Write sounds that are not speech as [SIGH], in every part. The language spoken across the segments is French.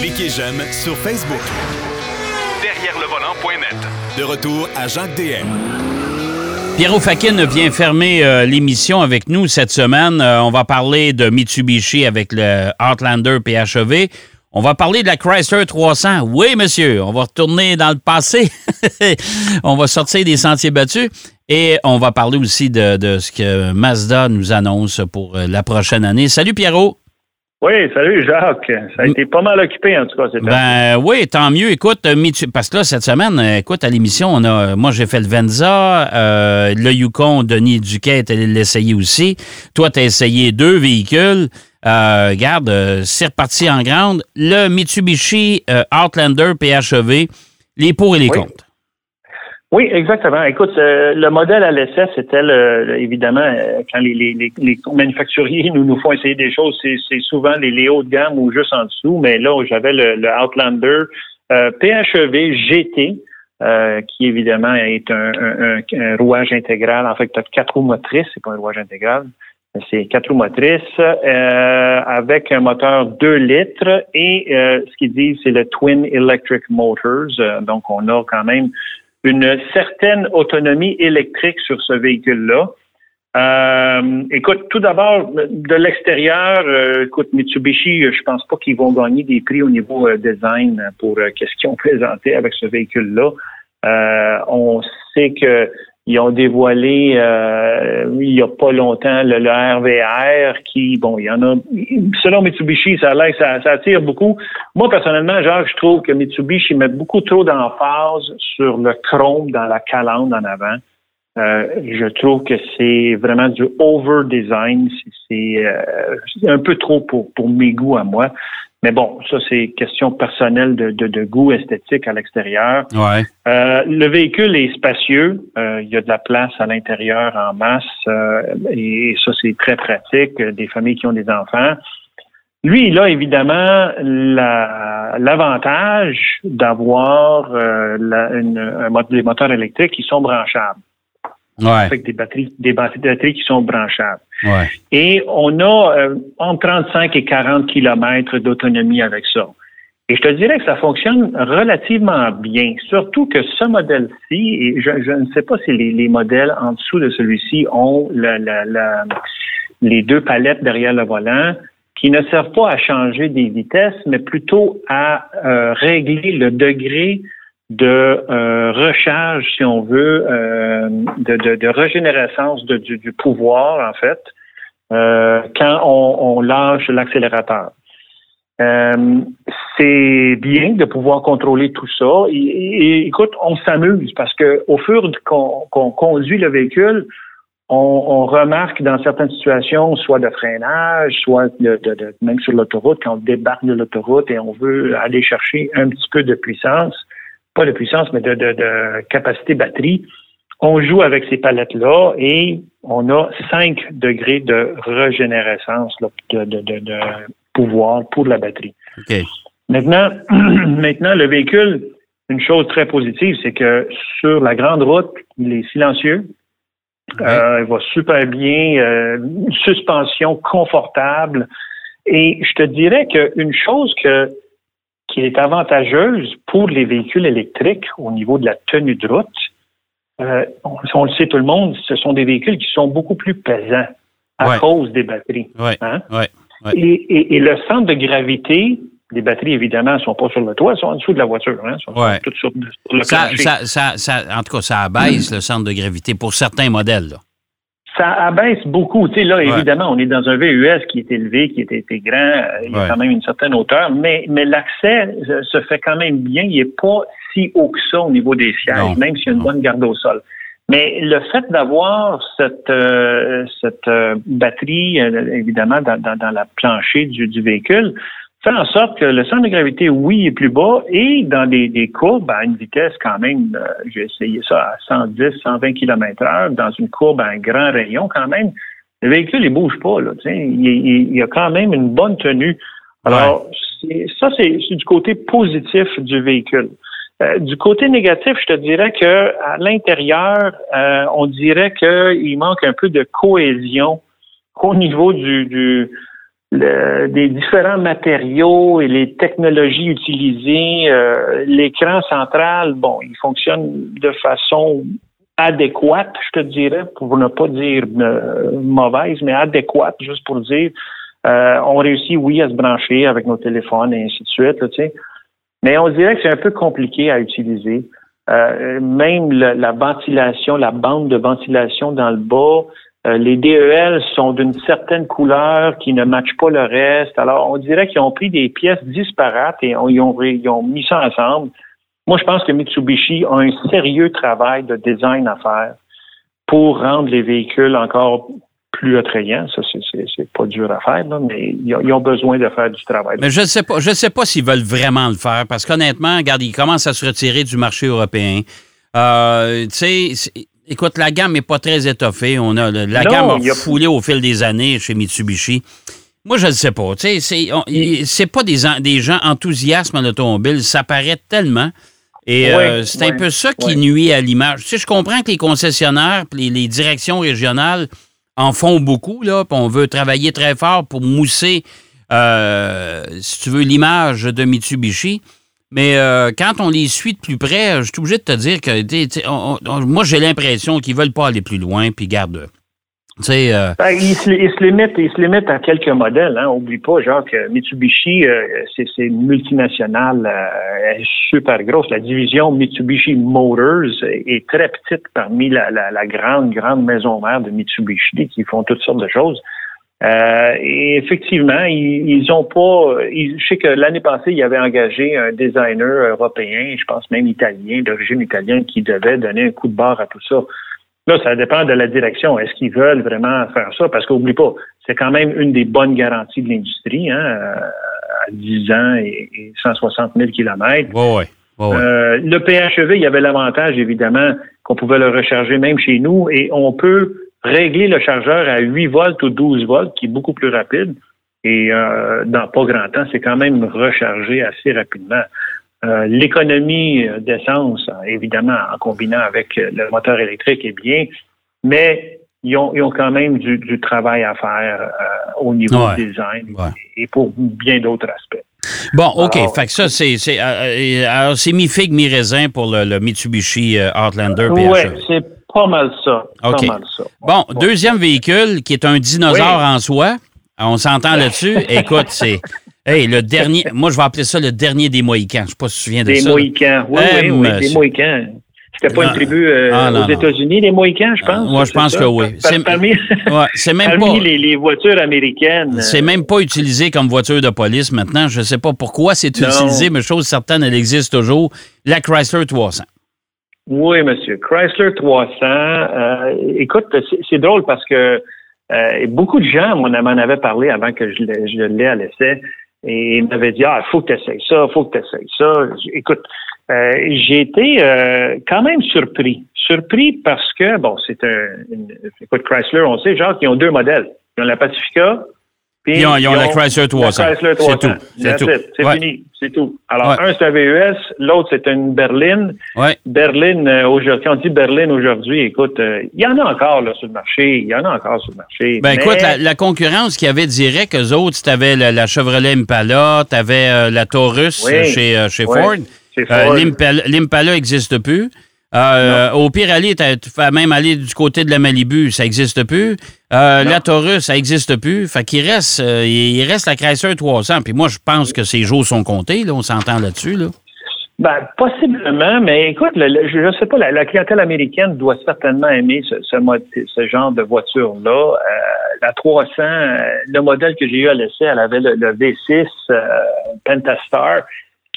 Cliquez j'aime sur Facebook. Derrière le volant.net. De retour à Jacques DM. Pierrot Fakin vient fermer euh, l'émission avec nous cette semaine. Euh, on va parler de Mitsubishi avec le Outlander PHEV. On va parler de la Chrysler 300. Oui, monsieur, on va retourner dans le passé. [LAUGHS] on va sortir des sentiers battus. Et on va parler aussi de, de, ce que Mazda nous annonce pour euh, la prochaine année. Salut Pierrot. Oui, salut Jacques. Ça a été pas mal occupé en tout cas. Ben oui, tant mieux. Écoute, euh, parce que là, cette semaine, euh, écoute, à l'émission, on a, moi j'ai fait le Venza, euh, le Yukon, Denis Duquet est allé l'essayer aussi. Toi, tu as essayé deux véhicules. Euh, regarde, c'est reparti en grande. Le Mitsubishi Outlander PHEV, les pour et les contre. Oui, exactement. Écoute, euh, le modèle à l'essai, c'était évidemment euh, quand les, les, les, manufacturiers [LAUGHS] nous, nous font essayer des choses, c'est souvent les, les hauts de gamme ou juste en dessous. Mais là, j'avais le, Outlander euh, PHEV GT, qui évidemment est un, un, rouage intégral. En fait, tu as quatre roues motrices, c'est pas un rouage intégral. C'est quatre roues motrices avec un moteur 2 litres et ce qu'ils disent, c'est le Twin Electric Motors. donc, on a quand même une certaine autonomie électrique sur ce véhicule-là. Euh, écoute, tout d'abord, de l'extérieur, euh, écoute, Mitsubishi, je pense pas qu'ils vont gagner des prix au niveau euh, design pour qu'est-ce qu'ils ont [LAUGHS] présenté avec ce véhicule-là. on sait que ils ont dévoilé euh, il n'y a pas longtemps le, RVR qui, bon, il y en a. Selon Mitsubishi, ça, ça, ça attire beaucoup. Moi, personnellement, Jacques, je trouve que Mitsubishi met beaucoup trop d'emphase sur le chrome dans la calandre en avant. Euh, je trouve que c'est vraiment du over design. C'est euh, un peu trop pour, pour mes goûts à moi. Mais bon, ça, c'est question personnelle de, de, goût esthétique à l'extérieur. Ouais. Euh, le véhicule est spacieux. Euh, il y a de la place à l'intérieur en masse. Euh, et ça, c'est très pratique. Des familles qui ont des enfants. Lui, il a évidemment l'avantage d'avoir un, des moteurs électriques qui sont branchables. Ouais. Avec des batteries, des batteries qui sont branchables. Ouais. Et on a euh, entre 35 et 40 kilomètres d'autonomie avec ça. Et je te dirais que ça fonctionne relativement bien, surtout que ce modèle-ci, et je, ne sais pas si les, modèles en dessous de celui-ci ont la, la, les deux palettes derrière le volant qui ne servent pas à changer des vitesses, mais plutôt à euh, régler le degré de euh, recharge, si on veut, euh, de, de, de, régénérescence de, du, pouvoir, en fait, euh, quand on, on lâche l'accélérateur. C'est bien de pouvoir contrôler tout ça. Et, écoute, on s'amuse parce que au fur qu'on conduit le véhicule, on, on, remarque dans certaines situations, soit de freinage, soit de, de, même sur l'autoroute, quand on débarque de l'autoroute et on veut aller chercher un petit peu de puissance, pas de puissance, mais de, de, de capacité batterie. On joue avec ces palettes-là et on a 5 degrés de régénérescence de, de, de, pouvoir pour la batterie. Maintenant, [CLEARS THROAT] maintenant, le véhicule, une chose très positive, c'est que sur la grande route, il est silencieux. Euh, il va super bien, euh, une suspension confortable. Et je te dirais qu'une chose que qui est avantageuse pour les véhicules électriques au niveau de la tenue de route. Euh, on, le sait tout le monde, ce sont des véhicules qui sont beaucoup plus pesants à cause des batteries. Hein? Et, le centre de gravité des batteries, évidemment, ne sont pas sur le toit, elles sont en dessous de la voiture. Hein? sont, toutes sur, le ça, en tout cas, ça abaisse le centre de gravité pour certains modèles. Là ça abaisse beaucoup. Tu sais, là, évidemment, on est dans un VUS qui est élevé, qui est, grand, euh, il y a quand même une certaine hauteur, mais, mais l'accès euh, se fait quand même bien. Il n'est pas si haut que ça au niveau des sièges, même s'il y a une bonne garde au sol. Mais le fait d'avoir cette, euh, cette batterie, évidemment, dans, dans, dans, la plancher du, du véhicule, fait en sorte que le centre de gravité, oui, est plus bas et dans des, des courbes à une vitesse quand même, euh, j'ai essayé ça à 110, 120 km heure, dans une courbe à un grand rayon quand même, le véhicule, il bouge pas, là, il, il, il a quand même une bonne tenue. Alors, ça, c'est du côté positif du véhicule. Euh, du côté négatif, je te dirais que à l'intérieur, euh, on dirait qu'il manque un peu de cohésion au niveau du, du des différents matériaux et les technologies utilisées, euh, l'écran central, bon, il fonctionne de façon adéquate, je te dirais, pour ne pas dire euh, mauvaise, mais adéquate, juste pour dire. Euh, on réussit, oui, à se brancher avec nos téléphones et ainsi de suite, sais. Mais on dirait que c'est un peu compliqué à utiliser. même la ventilation, la bande de ventilation dans le bas, euh, les DEL sont d'une certaine couleur qui ne matchent pas le reste. Alors, on dirait qu'ils ont pris des pièces disparates et ils, ont, mis ça ensemble. Moi, je pense que Mitsubishi a un sérieux travail de design à faire pour rendre les véhicules encore plus attrayants. Ça, c'est pas dur à faire, mais ils ont, besoin de faire du travail. Mais je ne sais pas, je sais pas s'ils veulent vraiment le faire parce qu'honnêtement, regarde, ils commencent à se retirer du marché européen. Euh, tu sais, écoute, la gamme n'est pas très étoffée. On a, la gamme a, foulé au fil des années chez Mitsubishi. Moi, je ne sais pas. C'est, c'est pas des, des gens enthousiastes en automobile. Ça paraît tellement. Et euh, c'est un peu ça qui nuit à l'image. Tu sais, je comprends que les concessionnaires, les, les directions régionales en font beaucoup, là, on veut travailler très fort pour mousser, euh, si tu veux, l'image de Mitsubishi. Mais euh, quand on les suit de plus près, je suis obligé de te dire que moi, j'ai l'impression qu'ils veulent pas aller plus loin, puis garde. Ils, se, limitent, à quelques modèles. Hein. Oublie pas, genre que Mitsubishi, euh, c'est une multinationale euh, super grosse. La division Mitsubishi Motors est très petite parmi la, la, la grande, grande maison mère de Mitsubishi qui font toutes sortes de choses. Euh, et effectivement, ils, ont pas. je sais que l'année passée, il y avait engagé un designer européen, je pense même italien, d'origine italienne, qui devait donner un coup de barre à tout ça. Là, ça dépend de la direction. Est-ce qu'ils veulent vraiment faire ça? Parce qu'oublie pas, c'est quand même une des bonnes garanties de l'industrie, hein, à 10 ans et, 160 000 kilomètres. Ouais, euh, le PHEV, il y avait l'avantage, évidemment, qu'on pouvait le recharger même chez nous et on peut régler le chargeur à 8 volts ou 12 volts, qui est beaucoup plus rapide. Et euh, dans pas grand temps, c'est quand même rechargé assez rapidement. Euh, l'économie d'essence, évidemment, en combinant avec le moteur électrique, est bien, mais ils ont, ils ont quand même du, travail à faire euh, au niveau du design et pour bien d'autres aspects. Bon, OK. fait que ça, c'est, c'est, c'est mi-figue, mi-raisin pour le, Mitsubishi Outlander. Oui, c'est pas mal ça. OK. Bon, deuxième véhicule qui est un dinosaure en soi. On s'entend là-dessus? [LAUGHS] Écoute, c'est. Hey, le dernier, moi je vais appeler ça le dernier des Mohicans. Je ne sais pas si tu te souviens de ça. Des Mohicans, oui, oui, oui, des Mohicans. C'était pas une tribu euh, ah, aux États-unis, les Mohicans, je pense. Moi, je pense que oui. C'est parmi, [LAUGHS] ouais, même pas, les, les, voitures américaines. C'est même pas utilisé comme voiture de police maintenant. Je ne sais pas pourquoi c'est utilisé, mais chose certaine, elle existe toujours. La Chrysler 300. Oui, monsieur. Chrysler 300. Euh, écoute, c'est drôle parce que euh, beaucoup de gens m'en avaient parlé avant que je, l'ai à l'essai et m'avaient dit, ah, faut que tu essayes ça, faut que tu essayes ça. Écoute, euh, j'ai été quand même surpris. Surpris parce que, bon, c'est un... écoute, Chrysler, on sait, genre, qu'ils ont deux modèles. Ils ont la Pacifica ils ont, la Chrysler 300. C'est tout. C'est tout. C'est fini. C'est tout. Alors, un, c'est un VUS. L'autre, c'est une berline. Ouais. Berline, euh, aujourd'hui, on dit berline aujourd'hui, écoute, euh, il y en a encore là, sur le marché. Il y en a encore sur le marché. Ben, écoute, la, concurrence qu'il y avait direct, eux autres, tu avais la, Chevrolet Impala, tu avais euh, la Taurus chez, chez Ford. L'Impala n'existe plus. Euh, au pire, aller, tu vas même aller du côté de la Malibu, ça n'existe plus. Euh, la Taurus, ça n'existe plus. Fait qu'il reste, euh, il reste la Chrysler 300. Puis moi, je pense que ces jours sont comptés. Là, on s'entend là-dessus. Là. Ben, possiblement, mais écoute, je ne sais pas, la, clientèle américaine doit certainement aimer ce, ce, genre de voiture-là. la 300, le modèle que j'ai eu à l'essai, elle avait le, le V6 Pentastar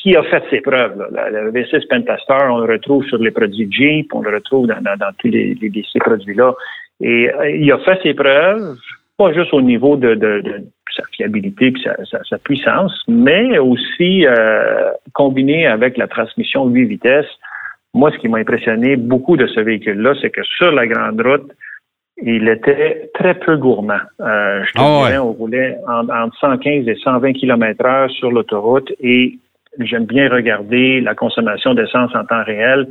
qui a fait ses preuves. Le V6 Pentastar, on le retrouve sur les produits Jeep, on le retrouve dans, tous les, ces produits-là. Et euh, il a fait ses preuves, pas juste au niveau de, sa fiabilité et sa, puissance, mais aussi euh, combiné avec la transmission 8 vitesses. Moi, ce qui m'a impressionné beaucoup de ce véhicule-là, c'est que sur la grande route, il était très peu gourmand. Euh, je te ah dirais, on roulait entre 115 et 120 km heure sur l'autoroute et j'aime bien regarder la consommation d'essence en temps réel.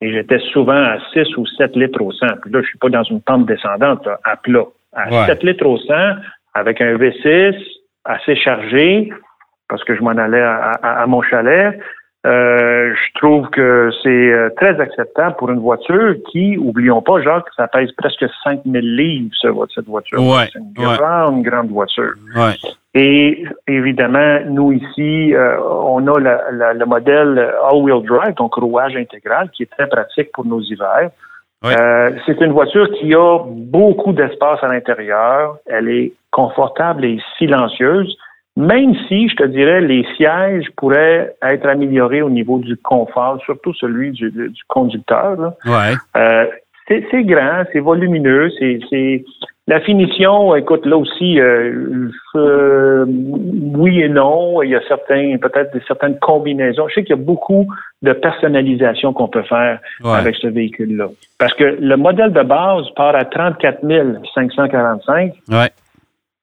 Et j'étais souvent à 6 ou 7 litres au 100. Puis là, je suis pas dans une pente descendante, à plat. À 7 litres au 100, avec un V6, assez chargé parce que je m'en allais à, mon chalet. Euh, je trouve que c'est euh, très acceptable pour une voiture qui, oublions pas, Jacques, ça pèse presque 5000 livres, cette voiture. c'est une grande, grande voiture. Ouais. Et évidemment, nous ici, euh, on a le modèle all-wheel drive, donc rouage intégral, qui est très pratique pour nos hivers. c'est une voiture qui a beaucoup d'espace à l'intérieur. Elle est confortable et silencieuse. Même si, je te dirais, les sièges pourraient être améliorés au niveau du confort, surtout celui du, conducteur. Là. Ouais. Euh, c'est grand, c'est volumineux, c'est la finition. Écoute, là aussi, euh, euh, oui et non. Il y a certains, peut-être certaines combinaisons. Je sais qu'il y a beaucoup de personnalisation qu'on peut faire avec ce véhicule-là. Parce que le modèle de base part à 34 545. Ouais.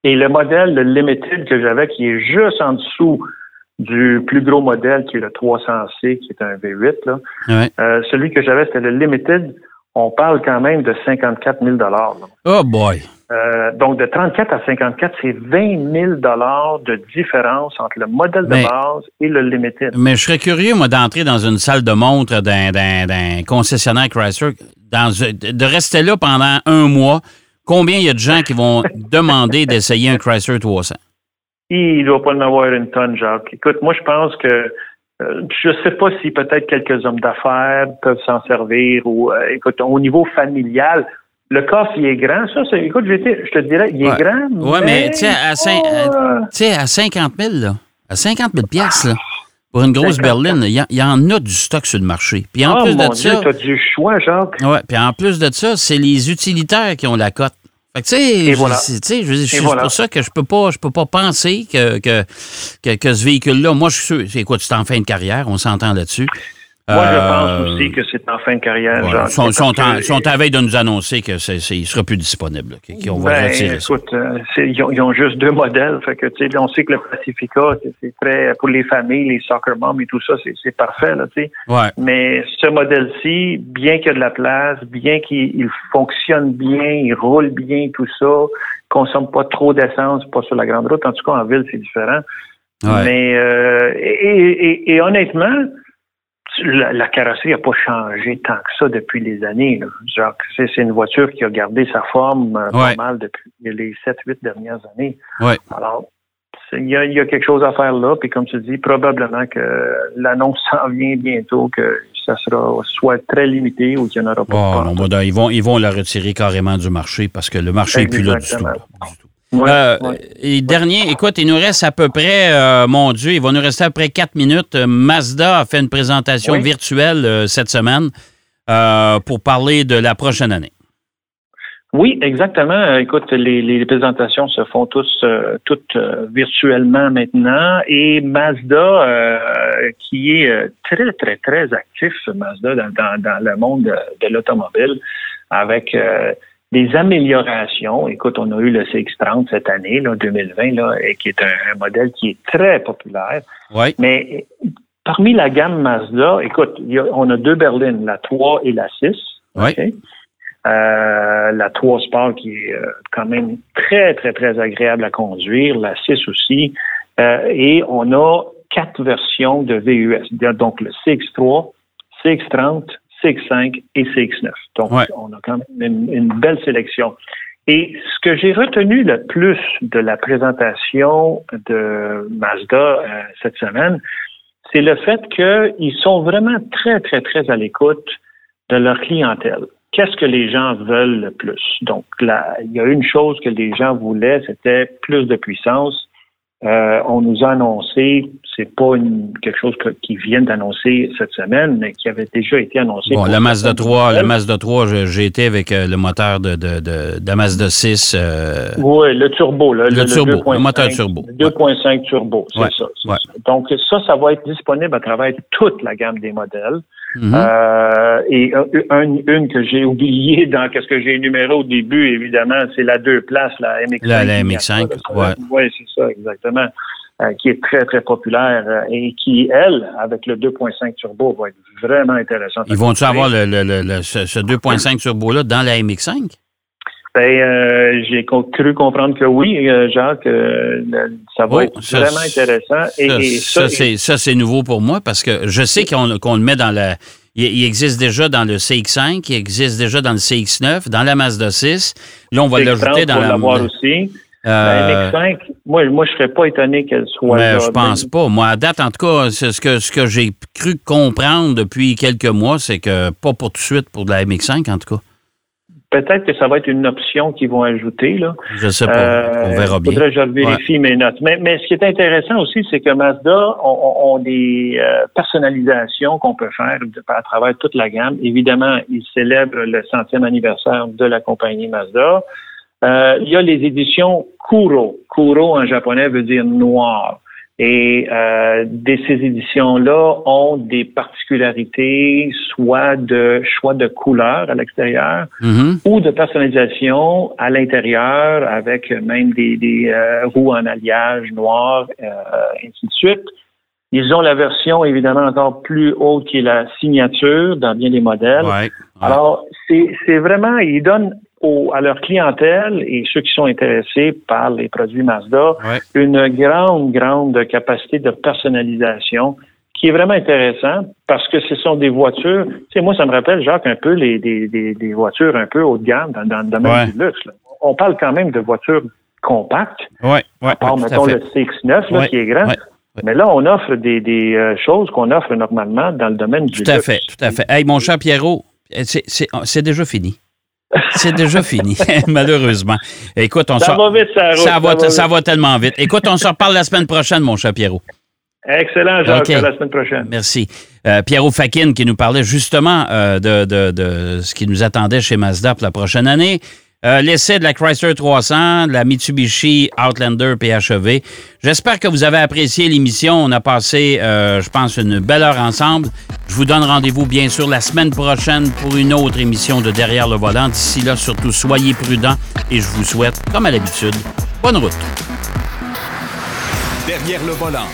Et le modèle, le Limited que j'avais, qui est juste en dessous du plus gros modèle, qui est le 300C, qui est un V8, là. Euh, celui que j'avais, c'était le Limited. On parle quand même de 54 000 Oh boy! Euh, donc, de 34 à 54, c'est 20 000 de différence entre le modèle de base et le Limited. Mais je serais curieux, moi, d'entrer dans une salle de montre d'un concessionnaire Chrysler, dans, de rester là pendant un mois, combien il y a de gens qui vont demander d'essayer un Chrysler 300? Il ne doit pas en avoir une tonne, Jacques. Écoute, moi, je pense que euh, je ne sais pas si peut-être quelques hommes d'affaires peuvent s'en servir ou, euh, écoute, au niveau familial, le coffre, il est grand. Ça, écoute, je, te dirais, il est grand. Oui, mais, tu sais, à, à, 50 000, là, à 50 000 là, pour une grosse berline, il y, en a du stock sur le marché. Puis en oh, plus mon de ça. Tu as du choix, Jacques. Oui, puis en plus de ça, c'est les utilitaires qui ont la cote. Fait que, tu sais, voilà. c'est pour ça que je peux pas, je peux pas penser que, que, que, ce véhicule-là, moi, je suis sûr, écoute, c'est en fin de carrière, on s'entend là-dessus. Moi, je pense euh, aussi que c'est en fin de carrière. Ils sont, sont, sont, à veille de nous annoncer qu'il ne sera plus disponible, qu'on va ben, retirer écoute, euh, ils, ont, juste deux modèles. Fait que, on sait que le Pacifica, c'est très pour les familles, les soccer moms et tout ça, c'est parfait. Là, ouais. Mais ce modèle-ci, bien qu'il y ait de la place, bien qu'il fonctionne bien, il roule bien, tout ça, consomme pas trop d'essence, pas sur la grande route. En tout cas, en ville, c'est différent. Mais euh, et, et honnêtement, la, carrosserie n'a pas changé tant que ça depuis les années. c'est une voiture qui a gardé sa forme euh, pas mal depuis les 7-8 dernières années. Alors, il y, a, quelque chose à faire là, puis comme tu dis, probablement que l'annonce [LAUGHS] s'en vient bientôt, que ça sera soit très limité ou qu'il n'y en aura pas. non, ils, vont, ils vont la retirer carrément du marché parce que le marché n'est plus là du tout. Euh, et dernier, écoute, il nous reste à peu près, euh, mon Dieu, il va nous rester à peu près quatre minutes. Euh, Mazda a fait une présentation virtuelle cette semaine pour parler de la prochaine année. Oui, exactement. Écoute, les, présentations se font tous toutes virtuellement maintenant et Mazda, qui est très très très actif, Mazda dans, le monde de, de l'automobile, avec des améliorations. Écoute, on a eu le CX-30 cette année, là, 2020, là, et qui est un, modèle qui est très populaire. Oui. Mais parmi la gamme Mazda, écoute, on a deux berlines, la 3 et la 6. Oui. Euh, la 3 Sport qui est euh, quand même très, très, très agréable à conduire, la 6 aussi. Euh, et on a quatre versions de VUS, donc le CX3, CX30, CX5 et CX9. Donc, on a quand même une, belle sélection. Et ce que j'ai retenu le plus de la présentation de Mazda euh, cette semaine, c'est le fait qu'ils sont vraiment très, très, très à l'écoute de leur clientèle. Qu'est-ce que les gens veulent le plus? Donc, là, il y a une chose que les gens voulaient, c'était plus de puissance, euh, on nous a annoncé, c'est pas quelque chose qui vient d'annoncer cette semaine, mais qui avait déjà été annoncé. Bon, la Mazda 3, le Mazda 3, j'ai été avec euh, le moteur de, de, de, de Mazda 6. Euh, oui, le turbo, le, le, turbo, le moteur turbo. 2.5 turbo, c'est ça, Donc ça, ça va être disponible à travers toute la gamme des modèles. Mm-hmm. euh, et une, que j'ai oubliée dans ce que j'ai énuméré au début, évidemment, c'est la deux places, la MX5. La, MX5, oui. Oui, c'est ça, exactement. Euh, qui est très, très populaire euh, et qui, elle, avec le 2.5 turbo, va être vraiment intéressante. Ils vont-tu avoir le, le, le, ce, 2.5 turbo-là dans la MX5? Ben, euh, j'ai cru comprendre que oui, euh, Jacques, euh, ça va être ça, vraiment intéressant. Et, Ça, et ça, c'est, ça, c'est nouveau pour moi parce que je sais qu'on, le met dans la. Il, il existe déjà dans le CX5, il existe déjà dans le CX9, dans la Mazda 6. Là, on va l'ajouter dans la. l'avoir aussi. Euh, La MX5, moi, moi, je serais pas étonné qu'elle soit mais là. je pense pas. Moi, à date, en tout cas, c'est ce que, ce que j'ai cru comprendre depuis quelques mois, c'est que pas pour tout de suite pour de la MX5, en tout cas. Peut-être que ça va être une option qu'ils vont ajouter, là. Je sais pas. Euh, on verra bien. Faudrait que je vérifie mes notes. Mais, mais ce qui est intéressant aussi, c'est que Mazda ont, ont des euh, personnalisations qu'on peut faire à travers toute la gamme. Évidemment, ils célèbrent le centième anniversaire de la compagnie Mazda. Euh, il y a les éditions Kuro. Kuro en japonais veut dire noir. Et euh, de ces éditions-là ont des particularités, soit de choix de couleurs à l'extérieur, Mhm. ou de personnalisation à l'intérieur avec même des, des euh, roues en alliage noir, euh, ainsi de suite. Ils ont la version évidemment encore plus haute qui est la signature dans bien des modèles. Ouais. ouais. Alors, c'est vraiment, ils donnent au- à leur clientèle et ceux qui sont intéressés par les produits Mazda Ouais. une grande, grande capacité de personnalisation qui est vraiment intéressant parce que ce sont des voitures. Tu sais, moi, ça me rappelle, Jacques, un peu les, des, des, des voitures un peu haut de gamme dans, dans le domaine Ouais. du luxe. là. On parle quand même de voitures compactes. Ouais, ouais, Or, ouais, tout à mettons le CX9 là, Ouais, qui est grand. Mais là, on offre des, des euh, choses qu'on offre normalement dans le domaine du Tout à luxe. fait, tout à fait. Hey, mon cher Pierrot, c'est, c'est, c'est déjà fini. C'est déjà fini, [LAUGHS] malheureusement. Écoute, on Ça sort- va vite, ça ça va, ça va ça vite. va tellement vite. Écoute, on se reparle la semaine prochaine, mon cher Pierrot. Excellent, Jacques. OK. À la semaine prochaine. Merci. Euh, Pierrot Fakin qui nous parlait justement euh, de, de- de ce qui nous attendait chez Mazda pour la prochaine année. Euh, L'essai de la Chrysler 300, de la Mitsubishi Outlander PHEV. J'espère que vous avez apprécié l'émission. On a passé, euh, je pense, une belle heure ensemble. Je vous donne rendez-vous, bien sûr, la semaine prochaine pour une autre émission de Derrière le volant. D'ici là, surtout, soyez prudents et je vous souhaite, comme à l'habitude, bonne route. Derrière le volant.